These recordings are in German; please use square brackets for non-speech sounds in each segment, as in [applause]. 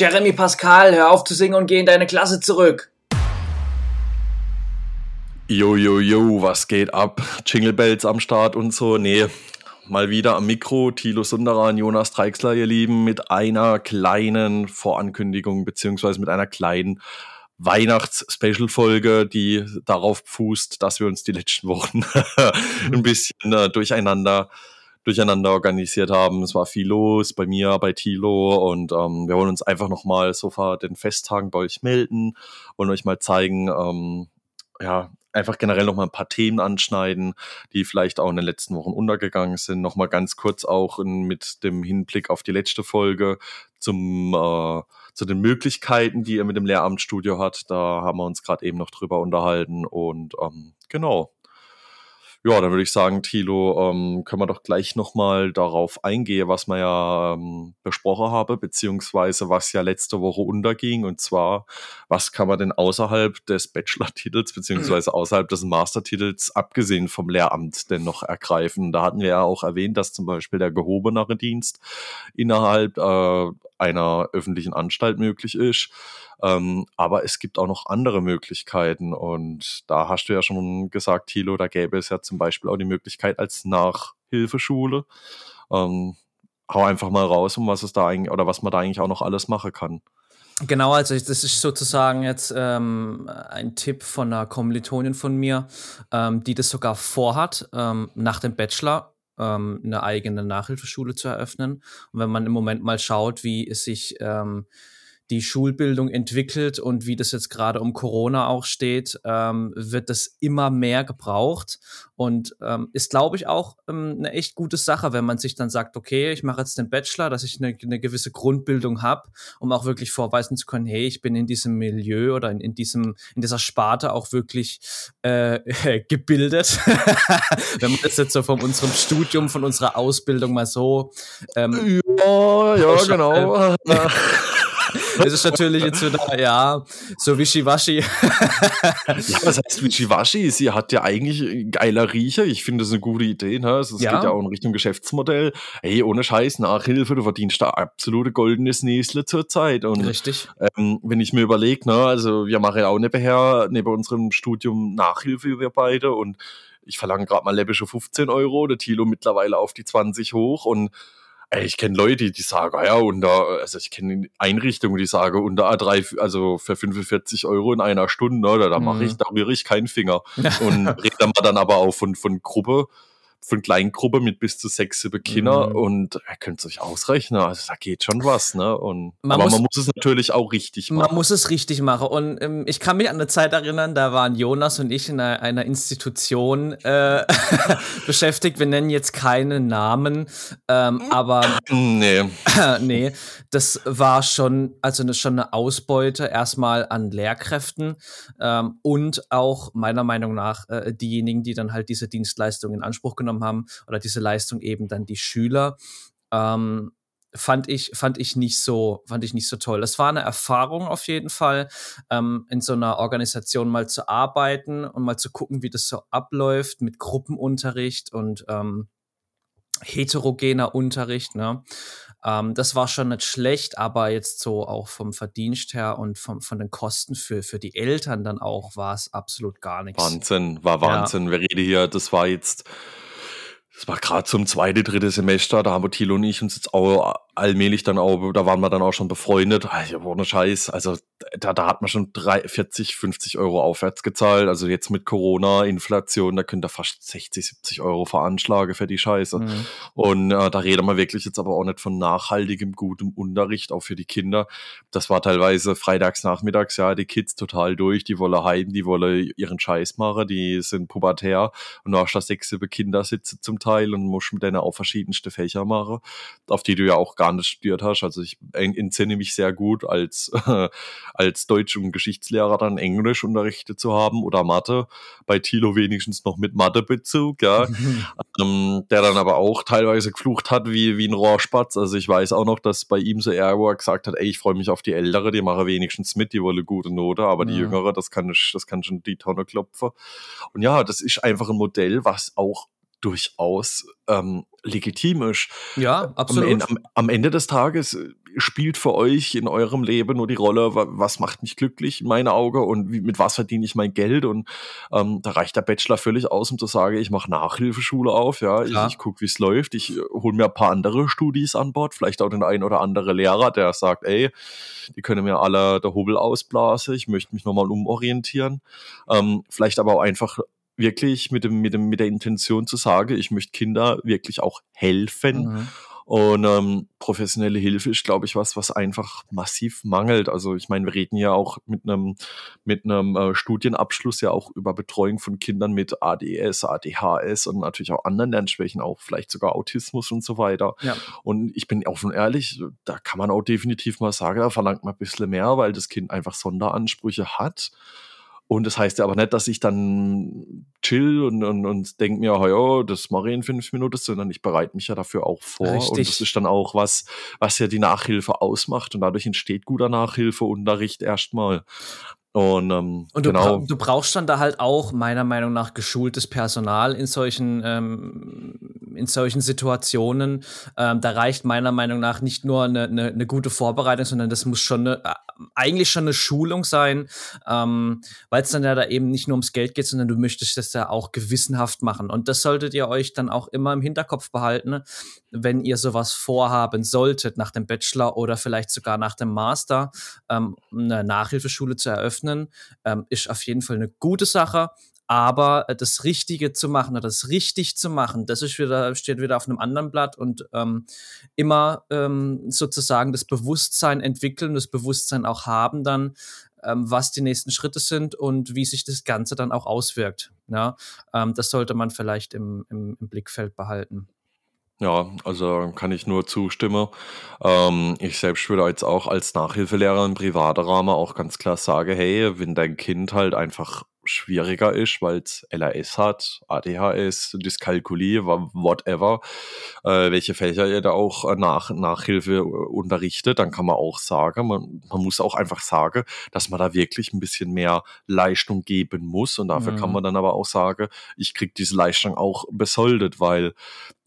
Jeremy Pascal, hör auf zu singen und geh in deine Klasse zurück. Jo, jo, jo, was geht ab? Jingle Bells am Start und so. Nee, mal wieder am Mikro. Thilo Sunderan, Jonas Dreixler, ihr Lieben, mit einer kleinen Vorankündigung, beziehungsweise mit einer kleinen Weihnachts-Special-Folge, die darauf fußt, dass wir uns die letzten Wochen [laughs] ein bisschen äh, durcheinander durcheinander organisiert haben. Es war viel los bei mir, bei Tilo und ähm, wir wollen uns einfach nochmal so vor den Festtagen bei euch melden und euch mal zeigen, ähm, ja, einfach generell nochmal ein paar Themen anschneiden, die vielleicht auch in den letzten Wochen untergegangen sind. Nochmal ganz kurz auch in, mit dem Hinblick auf die letzte Folge zum äh, zu den Möglichkeiten, die ihr mit dem Lehramtsstudio hat. Da haben wir uns gerade eben noch drüber unterhalten und ähm, genau, ja, dann würde ich sagen, Thilo, ähm, können wir doch gleich nochmal darauf eingehen, was wir ja ähm, besprochen haben, beziehungsweise was ja letzte Woche unterging. Und zwar, was kann man denn außerhalb des Bachelor-Titels, beziehungsweise [clears throat] außerhalb des Mastertitels, abgesehen vom Lehramt, denn noch ergreifen? Da hatten wir ja auch erwähnt, dass zum Beispiel der gehobenere Dienst innerhalb äh, einer öffentlichen Anstalt möglich ist. Ähm, aber es gibt auch noch andere Möglichkeiten. Und da hast du ja schon gesagt, Thilo, da gäbe es ja zum Beispiel auch die Möglichkeit als Nachhilfeschule. Ähm, hau einfach mal raus, um was es da eigentlich oder was man da eigentlich auch noch alles machen kann. Genau, also das ist sozusagen jetzt ähm, ein Tipp von einer Kommilitonin von mir, ähm, die das sogar vorhat, ähm, nach dem Bachelor ähm, eine eigene Nachhilfeschule zu eröffnen. Und wenn man im Moment mal schaut, wie es sich ähm, die Schulbildung entwickelt und wie das jetzt gerade um Corona auch steht, ähm, wird das immer mehr gebraucht und ähm, ist, glaube ich, auch ähm, eine echt gute Sache, wenn man sich dann sagt, okay, ich mache jetzt den Bachelor, dass ich eine, eine gewisse Grundbildung habe, um auch wirklich vorweisen zu können, hey, ich bin in diesem Milieu oder in, in diesem in dieser Sparte auch wirklich äh, [laughs] gebildet. [laughs] wenn man das jetzt so von unserem Studium, von unserer Ausbildung mal so ähm, ja, ja, genau. [laughs] Es ist natürlich jetzt wieder, [laughs] ja, so wischiwaschi. ja, was heißt wischiwaschi? Sie hat ja eigentlich geiler Riecher. Ich finde das eine gute Idee. Ne? Also, es ja. geht ja auch in Richtung Geschäftsmodell. Hey, ohne Scheiß, Nachhilfe, du verdienst da absolute goldenes Näsle zur Zeit. Und, Richtig. Ähm, wenn ich mir überlege, ne, also wir machen ja auch nebenher, neben unserem Studium Nachhilfe, wir beide. Und ich verlange gerade mal läppische 15 Euro, der Tilo mittlerweile auf die 20 hoch und ich kenne Leute, die sagen, ja, unter, also ich kenne Einrichtungen, die sagen, unter A3, also für 45 Euro in einer Stunde, oder, da mache ich, mhm. da rühre ich keinen Finger. [laughs] Und rede dann aber auch von, von Gruppe, von Kleingruppe mit bis zu sechs Kinder mhm. und ihr könnt es euch ausrechnen, also da geht schon was, ne? Und, man aber muss, man muss es natürlich auch richtig machen. Man muss es richtig machen und ähm, ich kann mich an eine Zeit erinnern, da waren Jonas und ich in einer, einer Institution äh, [laughs] beschäftigt. Wir nennen jetzt keine Namen, ähm, aber [laughs] nee. [laughs] nee, das war schon, also eine, schon eine Ausbeute erstmal an Lehrkräften ähm, und auch meiner Meinung nach äh, diejenigen, die dann halt diese Dienstleistung in Anspruch genommen genommen haben oder diese Leistung eben dann die Schüler. Ähm, fand ich fand ich nicht so fand ich nicht so toll. Das war eine Erfahrung auf jeden Fall, ähm, in so einer Organisation mal zu arbeiten und mal zu gucken, wie das so abläuft mit Gruppenunterricht und ähm, heterogener Unterricht. Ne? Ähm, das war schon nicht schlecht, aber jetzt so auch vom Verdienst her und vom, von den Kosten für, für die Eltern dann auch war es absolut gar nichts. Wahnsinn, war Wahnsinn. Ja. Wir reden hier, das war jetzt das war gerade zum zweiten, dritten Semester, da haben Thilo und ich uns jetzt auch allmählich dann auch, da waren wir dann auch schon befreundet. Ja, ohne Scheiß. Also da, da hat man schon drei, 40, 50 Euro aufwärts gezahlt. Also jetzt mit Corona, Inflation, da könnt ihr fast 60, 70 Euro veranschlagen für die Scheiße. Mhm. Und äh, da reden wir wirklich jetzt aber auch nicht von nachhaltigem, gutem Unterricht, auch für die Kinder. Das war teilweise freitags nachmittags, ja, die Kids total durch, die wollen heim, die wollen ihren Scheiß machen, die sind pubertär und du hast da sechs Kinder sitzen zum Teil und musst mit denen auch verschiedenste Fächer machen, auf die du ja auch gar Jahren studiert hast. Also ich entsinne mich sehr gut, als, äh, [laughs] als Deutsch- und Geschichtslehrer dann Englisch unterrichtet zu haben oder Mathe. Bei Thilo wenigstens noch mit Mathebezug, ja. [laughs] ähm, der dann aber auch teilweise geflucht hat wie, wie ein Rohrspatz. Also ich weiß auch noch, dass bei ihm so er, wo er gesagt hat, ey, ich freue mich auf die Ältere, die mache wenigstens mit, die wolle gute Note, aber die Jüngere, das kann ich, das kann schon die Tonne klopfen. Und ja, das ist einfach ein Modell, was auch durchaus ähm, legitim ist. Ja, absolut. Am, am, am, Ende des Tages spielt für euch in eurem Leben nur die Rolle, was macht mich glücklich in meinen Augen und wie, mit was verdiene ich mein Geld und ähm, da reicht der Bachelor völlig aus, um zu sagen, ich mache Nachhilfeschule auf, ja, Klar. ich, ich gucke, wie es läuft, ich äh, hole mir ein paar andere Studis an Bord, vielleicht auch den einen oder andere Lehrer, der sagt, ey, die können mir alle der Hubel ausblasen, ich möchte mich nochmal umorientieren, ähm, vielleicht aber auch einfach wirklich mit dem, mit dem, mit der Intention zu sagen, ich möchte Kinder wirklich auch helfen. Mhm und ähm, professionelle Hilfe ist, glaube ich, was, was einfach massiv mangelt. Also ich meine, wir reden ja auch mit einem mit einem äh, Studienabschluss ja auch über Betreuung von Kindern mit ADS, ADHS und natürlich auch anderen Lernschwächen, auch vielleicht sogar Autismus und so weiter. Ja. Und ich bin offen ehrlich, da kann man auch definitiv mal sagen, da verlangt man ein bisschen mehr, weil das Kind einfach Sonderansprüche hat. Und das heißt ja aber nicht, dass ich dann chill und, und, und denke mir, ja, das mache ich in fünf Minuten, sondern ich bereite mich ja dafür auch vor. Richtig. Und das ist dann auch was, was ja die Nachhilfe ausmacht. Und dadurch entsteht guter Nachhilfeunterricht erstmal. Und, ähm, und du, genau. du brauchst dann da halt auch meiner Meinung nach geschultes Personal in solchen, ähm, in solchen Situationen. Ähm, da reicht meiner Meinung nach nicht nur eine, eine, eine gute Vorbereitung, sondern das muss schon eine, äh, eigentlich schon eine Schulung sein, ähm, weil es dann ja da eben nicht nur ums Geld geht, sondern du möchtest das ja auch gewissenhaft machen. Und das solltet ihr euch dann auch immer im Hinterkopf behalten, wenn ihr sowas vorhaben solltet, nach dem Bachelor oder vielleicht sogar nach dem Master ähm, eine Nachhilfeschule zu eröffnen, ähm, ist auf jeden Fall eine gute Sache. Aber das Richtige zu machen oder das richtig zu machen, das ist wieder, steht wieder auf einem anderen Blatt und ähm, immer ähm, sozusagen das Bewusstsein entwickeln, das Bewusstsein auch haben dann, ähm, was die nächsten Schritte sind und wie sich das Ganze dann auch auswirkt. Ja? Ähm, das sollte man vielleicht im, im, im Blickfeld behalten. Ja, also kann ich nur zustimmen. Ähm, ich selbst würde jetzt auch als Nachhilfelehrer im privaten Rahmen auch ganz klar sagen, hey, wenn dein Kind halt einfach schwieriger ist, weil es LAS hat, ADHS, Dyskalkulie, whatever, äh, welche Fächer ihr da auch nach Nachhilfe äh, unterrichtet, dann kann man auch sagen, man, man muss auch einfach sagen, dass man da wirklich ein bisschen mehr Leistung geben muss und dafür mhm. kann man dann aber auch sagen, ich krieg diese Leistung auch besoldet, weil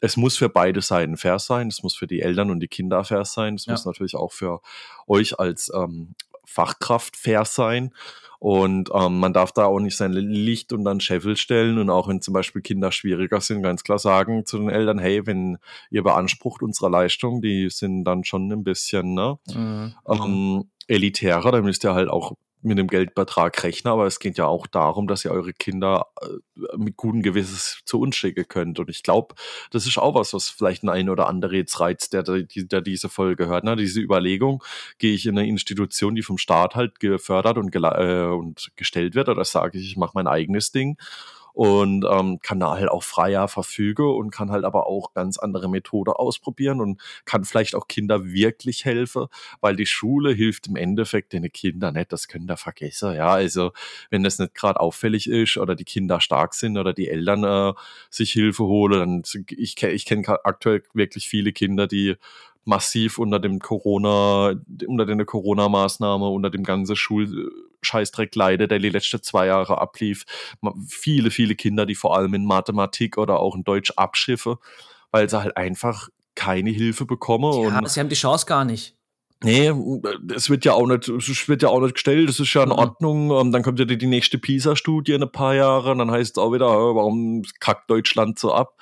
es muss für beide Seiten fair sein, es muss für die Eltern und die Kinder fair sein, es ja. muss natürlich auch für euch als ähm, Fachkraft fair sein. Und ähm, man darf da auch nicht sein Licht unter den Scheffel stellen und auch wenn zum Beispiel Kinder schwieriger sind, ganz klar sagen zu den Eltern, hey, wenn ihr beansprucht unsere Leistung, die sind dann schon ein bisschen ne, mhm. ähm, elitärer, dann müsst ihr halt auch mit dem Geldbetrag rechnen, aber es geht ja auch darum, dass ihr eure Kinder äh, mit gutem Gewisses zu uns schicken könnt. Und ich glaube, das ist auch was, was vielleicht ein oder andere jetzt reizt, der, der, der diese Folge hört. Ne? Diese Überlegung, gehe ich in eine Institution, die vom Staat halt gefördert und, äh, und gestellt wird, oder sage ich, ich mache mein eigenes Ding und ähm, kann da halt auch freier verfüge und kann halt aber auch ganz andere Methode ausprobieren und kann vielleicht auch Kinder wirklich helfen, weil die Schule hilft im Endeffekt den Kindern nicht, das können da vergessen, ja, also wenn das nicht gerade auffällig ist oder die Kinder stark sind oder die Eltern äh, sich Hilfe holen, dann ich, ich kenne aktuell wirklich viele Kinder, die massiv unter dem Corona, unter den Corona-Maßnahme, unter dem ganzen Schulscheißdreck leidet, der die letzten zwei Jahre ablief. Viele, viele Kinder, die vor allem in Mathematik oder auch in Deutsch abschiffe, weil sie halt einfach keine Hilfe bekommen. Ja, und sie haben die Chance gar nicht. Nee, es wird ja auch nicht, es wird ja auch nicht gestellt, das ist ja in mhm. Ordnung. Ähm, dann kommt ja die, nächste PISA-Studie in ein paar Jahren, dann heißt es auch wieder, warum kackt Deutschland so ab?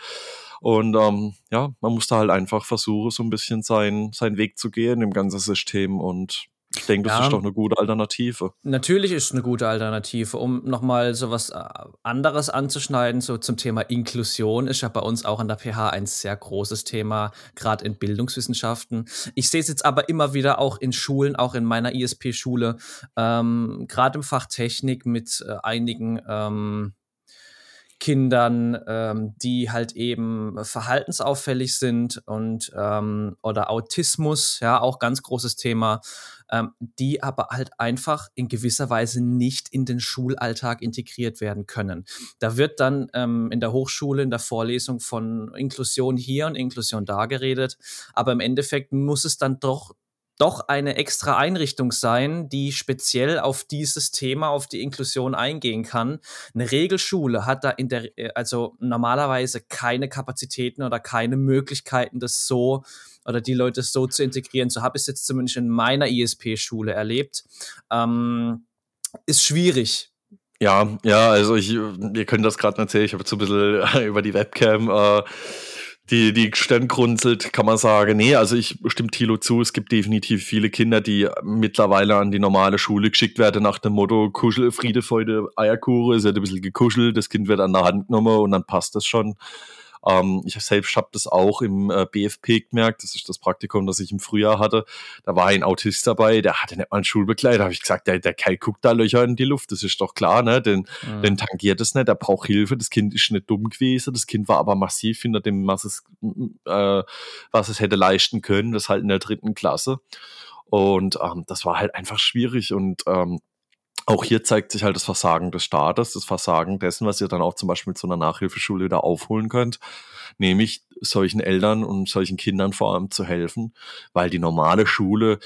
Und ähm, ja, man muss da halt einfach versuchen, so ein bisschen sein, seinen Weg zu gehen im ganzen System und ich denke, das ja, ist doch eine gute Alternative. Natürlich ist es eine gute Alternative. Um nochmal so was äh, anderes anzuschneiden, so zum Thema Inklusion, ist ja bei uns auch an der PH ein sehr großes Thema, gerade in Bildungswissenschaften. Ich sehe es jetzt aber immer wieder auch in Schulen, auch in meiner ISP-Schule, ähm, gerade im Fach Technik mit äh, einigen ähm, Kindern, ähm, die halt eben verhaltensauffällig sind und ähm, oder Autismus, ja, auch ganz großes Thema, ähm, die aber halt einfach in gewisser Weise nicht in den Schulalltag integriert werden können. Da wird dann ähm, in der Hochschule, in der Vorlesung von Inklusion hier und Inklusion da geredet, aber im Endeffekt muss es dann doch doch eine extra Einrichtung sein, die speziell auf dieses Thema, auf die Inklusion eingehen kann. Eine Regelschule hat da in der, äh, also normalerweise keine Kapazitäten oder keine Möglichkeiten, das so oder die Leute so zu integrieren. So habe ich es jetzt zumindest in meiner ISP-Schule erlebt. Ähm, ist schwierig. Ja, ja, also ich, ihr könnt das gerade erzählen, ich habe jetzt ein bisschen [laughs] über die Webcam äh, die, die Stirn grunzelt, kann man sagen. Nee, also ich stimme Thilo zu, es gibt definitiv viele Kinder, die mittlerweile an die normale Schule geschickt werden nach dem Motto Kuschel, Friede, Freude, Eierkuchen, es wird ein bisschen gekuschelt, das Kind wird an der Hand genommen und dann passt das schon. Ähm, ich selbst habe das auch im äh, BFP gemerkt, das ist das Praktikum, das ich im Frühjahr hatte. Da war ein Autist dabei, der hatte nicht mal einen Schulbegleiter. Da habe ich gesagt, der, der Kerl guckt da Löcher in die Luft, das ist doch klar, ne? Den, mhm. den tangiert es nicht, der braucht Hilfe. Das Kind ist nicht dumm gewesen, das Kind war aber massiv hinter dem, was es, äh, was es hätte leisten können, das halt in der dritten Klasse. Und ähm, das war halt einfach schwierig und ähm, auch hier zeigt sich halt das Versagen des Staates, das Versagen dessen, was ihr dann auch zum Beispiel mit so einer Nachhilfeschule wieder aufholen könnt, nämlich solchen Eltern und solchen Kindern vor allem zu helfen, weil die normale Schule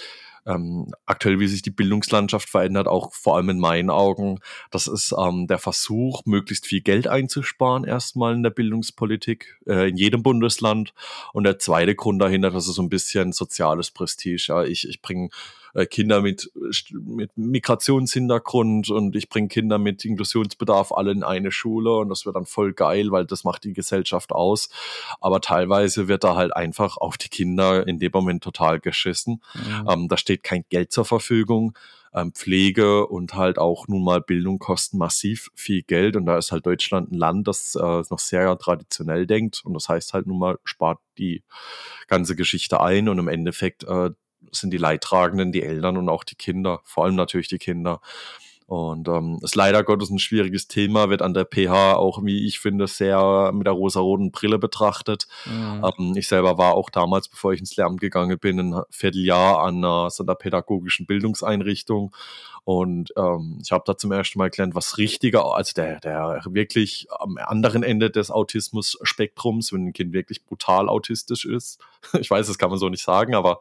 ähm, aktuell, wie sich die Bildungslandschaft verändert, auch vor allem in meinen Augen, das ist ähm, der Versuch, möglichst viel Geld einzusparen, erstmal in der Bildungspolitik, äh, in jedem Bundesland. Und der zweite Grund dahinter, das ist so ein bisschen soziales Prestige. Ja, ich, ich bringe äh, Kinder mit, mit Migrationshintergrund und ich bringe Kinder mit Inklusionsbedarf alle in eine Schule und das wird dann voll geil, weil das macht die Gesellschaft aus. Aber teilweise wird da halt einfach auf die Kinder in dem Moment total geschissen. Mhm. Ähm, da steht kein Geld zur Verfügung. Ähm, Pflege und halt auch nun mal Bildung kosten massiv viel Geld und da ist halt Deutschland ein Land, das äh, noch sehr traditionell denkt und das heißt halt nun mal spart die ganze Geschichte ein und im Endeffekt äh, sind die Leidtragenden die Eltern und auch die Kinder, vor allem natürlich die Kinder. Und ähm, ist leider Gottes ein schwieriges Thema, wird an der PH auch, wie ich finde, sehr mit der rosa-roten Brille betrachtet. Mhm. Ähm, ich selber war auch damals, bevor ich ins Lehramt gegangen bin, ein Vierteljahr an einer, so einer pädagogischen Bildungseinrichtung. Und ähm, ich habe da zum ersten Mal gelernt, was richtiger, also der, der wirklich am anderen Ende des Autismus-Spektrums, wenn ein Kind wirklich brutal autistisch ist. [laughs] ich weiß, das kann man so nicht sagen, aber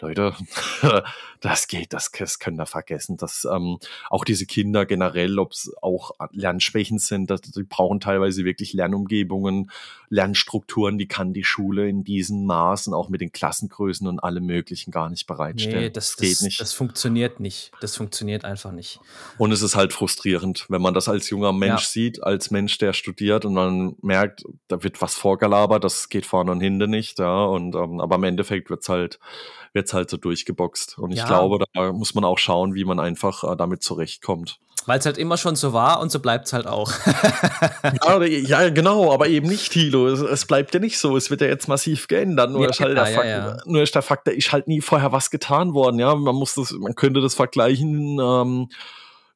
Leute, [laughs] das geht, das, das können wir vergessen. Dass ähm, auch diese Kinder generell, ob es auch Lernschwächen sind, dass, die brauchen teilweise wirklich Lernumgebungen, Lernstrukturen, die kann die Schule in diesen Maßen, auch mit den Klassengrößen und allem möglichen gar nicht bereitstellen. Nee, das, das geht nicht. Das funktioniert nicht. Das funktioniert einfach nicht. Und es ist halt frustrierend, wenn man das als junger Mensch ja. sieht, als Mensch, der studiert und man merkt, da wird was vorgelabert, das geht vorne und hinten nicht, ja. Und ähm, aber im Endeffekt wird's halt wird's halt so durchgeboxt. Und ich ja. glaube, da muss man auch schauen, wie man einfach äh, damit zurechtkommt. Weil es halt immer schon so war und so bleibt es halt auch. [laughs] ja, ja, genau, aber eben nicht, Hilo. Es, es, bleibt ja nicht so. Es wird ja jetzt massiv geändert. Nur, ja, ist, halt der Fakt, nur ist der Fakt, da ist halt nie vorher was getan worden. Ja, man muss das, man könnte das vergleichen. Ähm,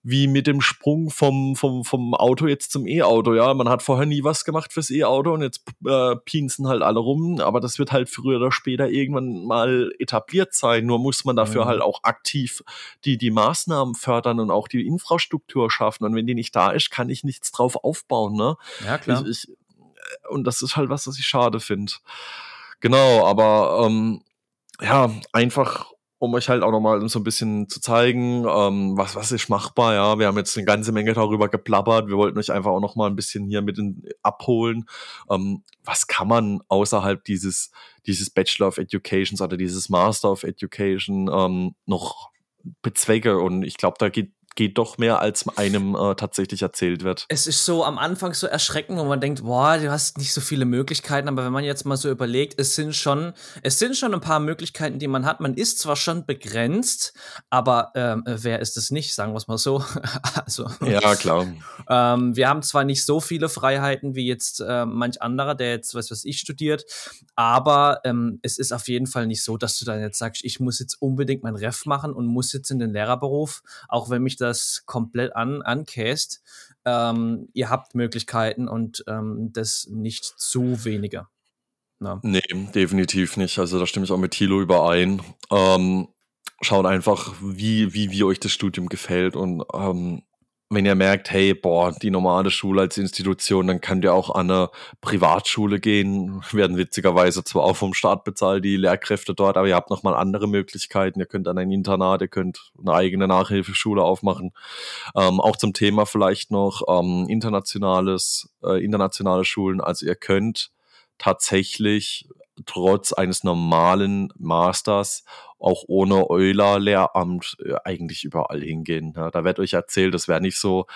wie mit dem Sprung vom, vom, vom Auto jetzt zum E-Auto. Ja, man hat vorher nie was gemacht fürs E-Auto und jetzt äh, pinsen halt alle rum. Aber das wird halt früher oder später irgendwann mal etabliert sein. Nur muss man dafür mhm. halt auch aktiv die, die Maßnahmen fördern und auch die Infrastruktur schaffen. Und wenn die nicht da ist, kann ich nichts drauf aufbauen. Ne? Ja, klar. Ich, ich, und das ist halt was, was ich schade finde. Genau, aber ähm, ja, einfach um euch halt auch nochmal so ein bisschen zu zeigen, ähm, was, was ist machbar, ja. Wir haben jetzt eine ganze Menge darüber geplappert. Wir wollten euch einfach auch nochmal ein bisschen hier mit in, abholen. Ähm, was kann man außerhalb dieses, dieses Bachelor of Education oder dieses Master of Education ähm, noch bezwecke? Und ich glaube, da geht geht doch mehr, als einem äh, tatsächlich erzählt wird. Es ist so am Anfang so erschreckend, wo man denkt, boah, du hast nicht so viele Möglichkeiten, aber wenn man jetzt mal so überlegt, es sind schon, es sind schon ein paar Möglichkeiten, die man hat. Man ist zwar schon begrenzt, aber ähm, wer ist es nicht, sagen wir es mal so. [laughs] also, ja, klar. Ähm, wir haben zwar nicht so viele Freiheiten wie jetzt äh, manch anderer, der jetzt, was weiß ich, studiert, aber ähm, es ist auf jeden Fall nicht so, dass du dann jetzt sagst, ich muss jetzt unbedingt mein Ref machen und muss jetzt in den Lehrerberuf, auch wenn mich das komplett an, ankäst. Ähm, ihr habt Möglichkeiten und ähm, das nicht zu wenige. Na. Nee, definitiv nicht. Also da stimme ich auch mit Thilo überein. Ähm, schaut einfach, wie, wie, wie euch das Studium gefällt und ähm, wenn ihr merkt, hey, boah, die normale Schule als Institution, dann könnt ihr auch an eine Privatschule gehen. Werden witzigerweise zwar auch vom Staat bezahlt, die Lehrkräfte dort, aber ihr habt nochmal andere Möglichkeiten. Ihr könnt an ein Internat, ihr könnt eine eigene Nachhilfeschule aufmachen. Ähm, auch zum Thema vielleicht noch ähm, internationales, äh, internationale Schulen. Also ihr könnt tatsächlich trotz eines normalen Masters auch ohne Euler-Lehramt äh, eigentlich überall hingehen. Ja, da wird euch erzählt, das wäre nicht so,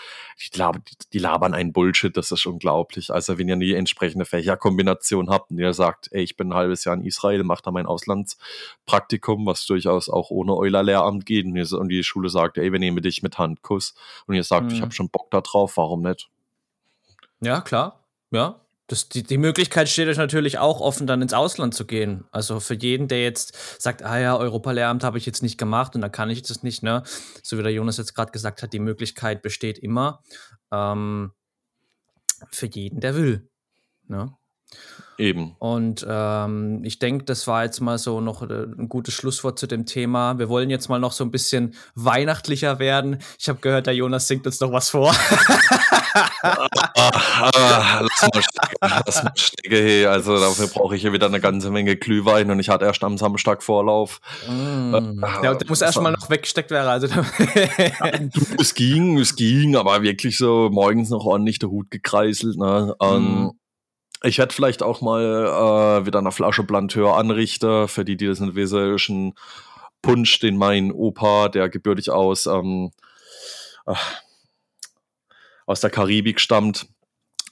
die, lab die labern einen Bullshit, das ist unglaublich. Also wenn ihr die entsprechende Fächerkombination habt und ihr sagt, ey, ich bin ein halbes Jahr in Israel, macht da mein Auslandspraktikum, was durchaus auch ohne Euler-Lehramt geht und die Schule sagt, ey, wir nehmen dich mit Handkuss und ihr sagt, mhm. ich habe schon Bock da drauf, warum nicht? Ja, klar. Ja, das, die, die Möglichkeit steht euch natürlich auch offen, dann ins Ausland zu gehen. Also für jeden, der jetzt sagt, ah ja, Europalehramt habe ich jetzt nicht gemacht und da kann ich das nicht, ne? So wie der Jonas jetzt gerade gesagt hat, die Möglichkeit besteht immer. Ähm, für jeden, der will. Ne? Eben. Und ähm, ich denke, das war jetzt mal so noch äh, ein gutes Schlusswort zu dem Thema. Wir wollen jetzt mal noch so ein bisschen weihnachtlicher werden. Ich habe gehört, der Jonas singt uns noch was vor. ah, ah, lass mal stecken, lass mal stecken. Hey. Also dafür brauche ich hier wieder eine ganze Menge Glühwein und ich hatte erst am Samstag Vorlauf. Mm. ja, der muss erstmal noch weggesteckt werden. Also. es ging, es ging, aber wirklich so morgens noch ordentlich der Hut gekreiselt. Ne? Mm. Ich werde vielleicht auch mal äh, wieder eine Flasche Blanteur anrichten. Für die, die das nicht wissen, Punsch, den mein Opa, der gebürtig aus, ähm, äh, aus der Karibik stammt,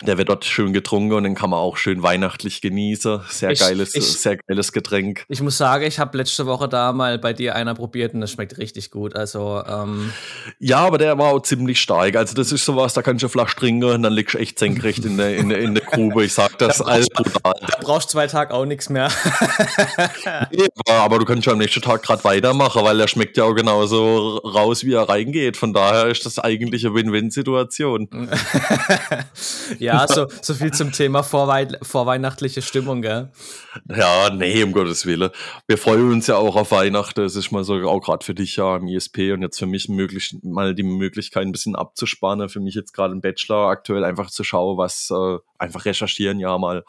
der wird dort schön getrunken und den kann man auch schön weihnachtlich genießen. Sehr ich, geiles, ich, sehr geiles Getränk. Ich muss sagen, ich habe letzte Woche da mal bei dir einer probiert und das schmeckt richtig gut. Also ähm ja, aber der war auch ziemlich stark. Also das ist sowas, da kannst du Flasch trinken und dann liegst du echt senkrecht in der, in der, in der Grube. Ich sag das alles brutal. Da brauchst zwei Tage auch nichts mehr. [laughs] nee, aber du kannst ja am nächsten Tag gerade weitermachen, weil er schmeckt ja auch genauso raus, wie er reingeht. Von daher ist das eigentlich eine Win-Win-Situation. [laughs] ja, ja, so, so viel zum Thema Vorwei vorweihnachtliche Stimmung, gell? Ja, nee, um Gottes Willen. Wir freuen uns ja auch auf Weihnachten. Es ist mal so, auch gerade für dich ja im ISP und jetzt für mich möglich, mal die Möglichkeit, ein bisschen abzuspannen. Für mich jetzt gerade im Bachelor aktuell einfach zu schauen, was äh, einfach recherchieren, ja mal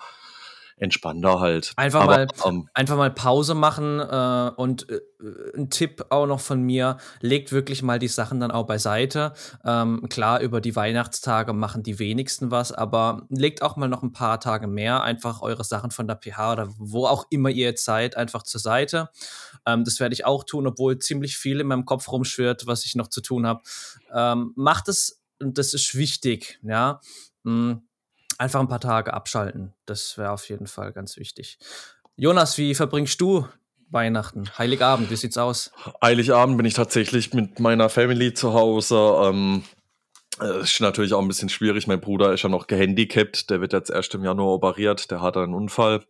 entspannter halt. Einfach, Aber, mal, ähm, einfach mal Pause machen äh, und äh, ein Tipp auch noch von mir, legt wirklich mal die Sachen dann auch beiseite. Ähm, klar, über die Weihnachtstage machen die wenigsten was, aber legt auch mal noch ein paar Tage mehr einfach eure Sachen von der PH oder wo auch immer ihr seid, einfach zur Seite. Ähm, das werde ich auch tun, obwohl ziemlich viel in meinem Kopf rumschwirrt, was ich noch zu tun habe. Ähm, macht es, und das ist wichtig, ja. Mhm einfach ein paar Tage abschalten. Das wäre auf jeden Fall ganz wichtig. Jonas, wie verbringst du Weihnachten? Heiligabend, wie sieht's aus? Heiligabend bin ich tatsächlich mit meiner Family zu Hause. Ähm, ist natürlich auch ein bisschen schwierig. Mein Bruder ist ja noch gehandicapt. Der wird jetzt erst im Januar operiert. Der hat einen Unfall.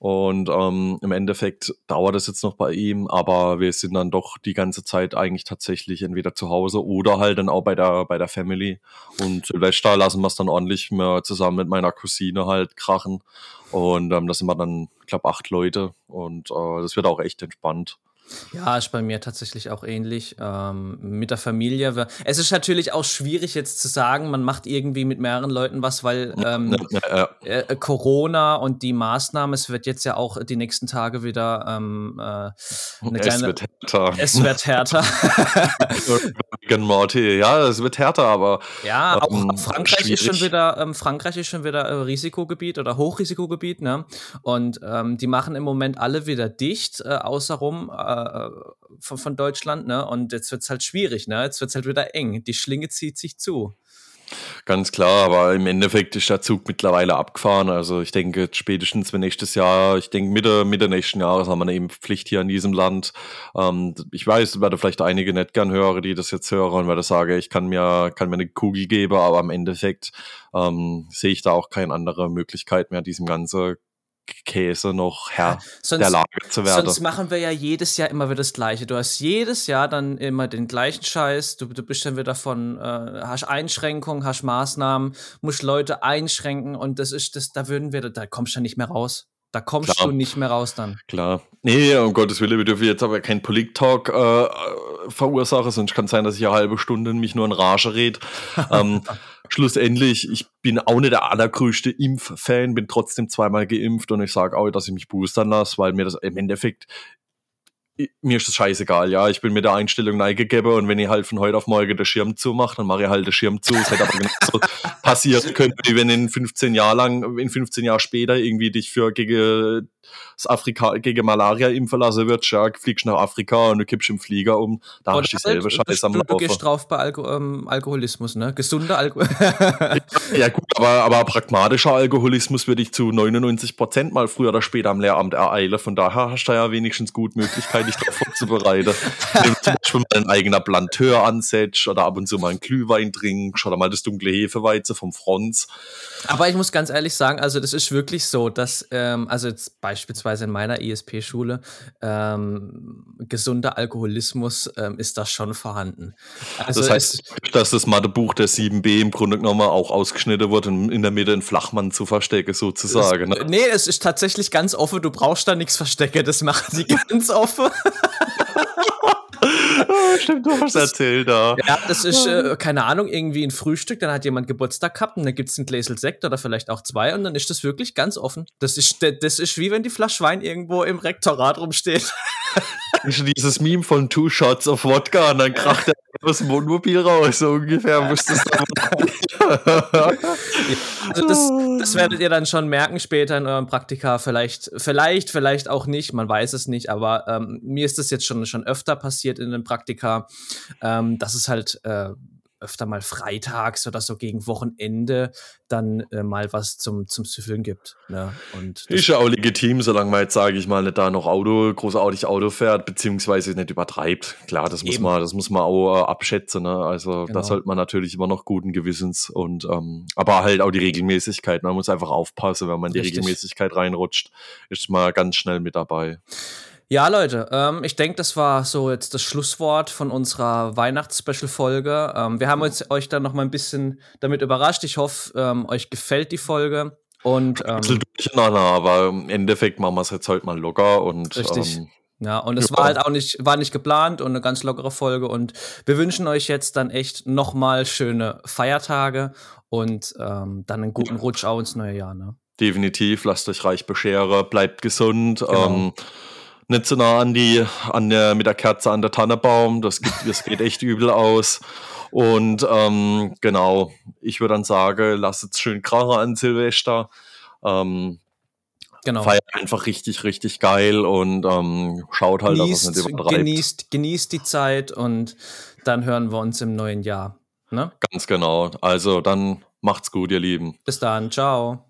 Und ähm, im Endeffekt dauert es jetzt noch bei ihm, aber wir sind dann doch die ganze Zeit eigentlich tatsächlich entweder zu Hause oder halt dann auch bei der, bei der Family. Und Silvester lassen wir es dann ordentlich mehr zusammen mit meiner Cousine halt krachen. Und ähm, da sind wir dann, ich glaube, acht Leute. Und äh, das wird auch echt entspannt. Ja, ist bei mir tatsächlich auch ähnlich. Ähm, mit der Familie. Es ist natürlich auch schwierig jetzt zu sagen, man macht irgendwie mit mehreren Leuten was, weil ähm, ja, ja. Äh, Corona und die Maßnahmen, es wird jetzt ja auch die nächsten Tage wieder ähm, äh, eine es kleine. Wird härter. Es wird härter. [laughs] Morty, ja, es wird härter, aber. Ja, auch ähm, Frankreich schwierig. ist schon wieder, ähm, Frankreich ist schon wieder äh, Risikogebiet oder Hochrisikogebiet, ne? Und ähm, die machen im Moment alle wieder dicht, äh, außerrum. Äh, äh, von, von, Deutschland, ne? Und jetzt wird es halt schwierig, ne? Jetzt wird es halt wieder eng. Die Schlinge zieht sich zu. Ganz klar, aber im Endeffekt ist der Zug mittlerweile abgefahren. Also ich denke, spätestens wenn nächstes Jahr, ich denke Mitte, Mitte nächsten Jahres haben wir eine Impfpflicht hier in diesem Land. Ähm, ich weiß, werde vielleicht einige nicht gern hören, die das jetzt hören, weil ich sage, ich kann mir, kann mir eine Kugel geben, aber im Endeffekt ähm, sehe ich da auch keine andere Möglichkeit mehr, diesem ganzen Käse noch Herr sonst, der Lage zu werden. Sonst machen wir ja jedes Jahr immer wieder das Gleiche. Du hast jedes Jahr dann immer den gleichen Scheiß. Du, du bist dann wieder von, äh, hast Einschränkungen, hast Maßnahmen, musst Leute einschränken und das ist das, da würden wir, da kommst du ja nicht mehr raus. Da kommst Klar. du nicht mehr raus dann. Klar. Nee, um Gottes Willen, wir dürfen jetzt aber kein Polit-Talk äh, verursache, sonst kann es sein, dass ich eine halbe Stunde mich nur in Rage rede. [laughs] ähm, schlussendlich, ich bin auch nicht der allergrößte Impffan, bin trotzdem zweimal geimpft und ich sage auch, dass ich mich boostern lasse, weil mir das im Endeffekt mir ist das scheißegal, ja. Ich bin mit der Einstellung neigegeben und wenn ich halt von heute auf morgen den Schirm zumache, dann mache ich halt den Schirm zu. Es hätte aber genauso [laughs] passieren können, wie wenn in 15 Jahren lang, in 15 Jahren später irgendwie dich für gegen das Afrika, gegen Malaria impfen lassen wird, ja, fliegst nach Afrika und du kippst im Flieger um, da hast du dieselbe halt, Scheiße am Laufen. Du gehst drauf bei Alko ähm, Alkoholismus, ne? Gesunder Alkoholismus. [laughs] ja, gut, aber, aber pragmatischer Alkoholismus würde ich zu 99 Prozent mal früher oder später am Lehramt ereilen. Von daher hast du ja wenigstens gut Möglichkeit, dich darauf vorzubereiten. Wenn du zum Beispiel mal ein eigener Planteur ansetzt oder ab und zu mal einen Glühwein trinkst oder mal das dunkle Hefeweizen vom Franz. Aber ich muss ganz ehrlich sagen, also das ist wirklich so, dass, ähm, also jetzt beispielsweise in meiner ISP-Schule, ähm, gesunder Alkoholismus ähm, ist da schon vorhanden. Also das heißt, dass das Mathebuch der 7b im Grunde genommen auch ausgeschnitten wird, um in der Mitte einen Flachmann zu verstecken, sozusagen. Es, ne? Nee, es ist tatsächlich ganz offen, du brauchst da nichts verstecken, das machen sie [laughs] ganz offen. Oh, stimmt, du hast erzählt da. Ja, das ist, äh, keine Ahnung, irgendwie ein Frühstück, dann hat jemand Geburtstag gehabt und dann gibt es ein Gläsel Sekt oder vielleicht auch zwei und dann ist das wirklich ganz offen. Das ist, das ist wie wenn die Flasche Wein irgendwo im Rektorat rumsteht. [laughs] Dieses Meme von Two Shots of Wodka und dann kracht [laughs] er aus dem Wohnmobil raus, so ungefähr müsstest du also das, das werdet ihr dann schon merken später in eurem Praktika. Vielleicht, vielleicht, vielleicht auch nicht, man weiß es nicht, aber ähm, mir ist das jetzt schon, schon öfter passiert in den Praktika, ähm, dass es halt äh, öfter mal freitags oder so gegen Wochenende dann äh, mal was zum, zum Süffeln gibt. Ne? Und ist ja auch legitim, solange man jetzt, sage ich mal, nicht da noch Auto, großartig Auto fährt, beziehungsweise nicht übertreibt. Klar, das muss man, das muss man auch äh, abschätzen. Ne? Also genau. da sollte man natürlich immer noch guten Gewissens und ähm, aber halt auch die Regelmäßigkeit. Man muss einfach aufpassen, wenn man die Richtig. Regelmäßigkeit reinrutscht, ist man ganz schnell mit dabei. Ja, Leute, ähm, ich denke, das war so jetzt das Schlusswort von unserer Weihnachts-Special-Folge. Ähm, wir haben uns, euch dann noch mal ein bisschen damit überrascht. Ich hoffe, ähm, euch gefällt die Folge. Und, ähm, ein bisschen durcheinander, aber im Endeffekt machen wir es jetzt heute mal locker und richtig. Ähm, ja, und es ja. war halt auch nicht, war nicht geplant und eine ganz lockere Folge. Und wir wünschen euch jetzt dann echt nochmal schöne Feiertage und ähm, dann einen guten Rutsch auch ins neue Jahr. Ne? Definitiv, lasst euch reich bescheren, bleibt gesund. Genau. Nicht so nah an die, an der, mit der Kerze an der Tannebaum. Das, gibt, das geht echt übel aus. Und ähm, genau, ich würde dann sagen, lasst es schön krachen an Silvester. Ähm, genau. Feiert einfach richtig, richtig geil und ähm, schaut halt, genießt, dass es nicht übertreibt. Genießt, genießt die Zeit und dann hören wir uns im neuen Jahr. Ne? Ganz genau. Also dann macht's gut, ihr Lieben. Bis dann. Ciao.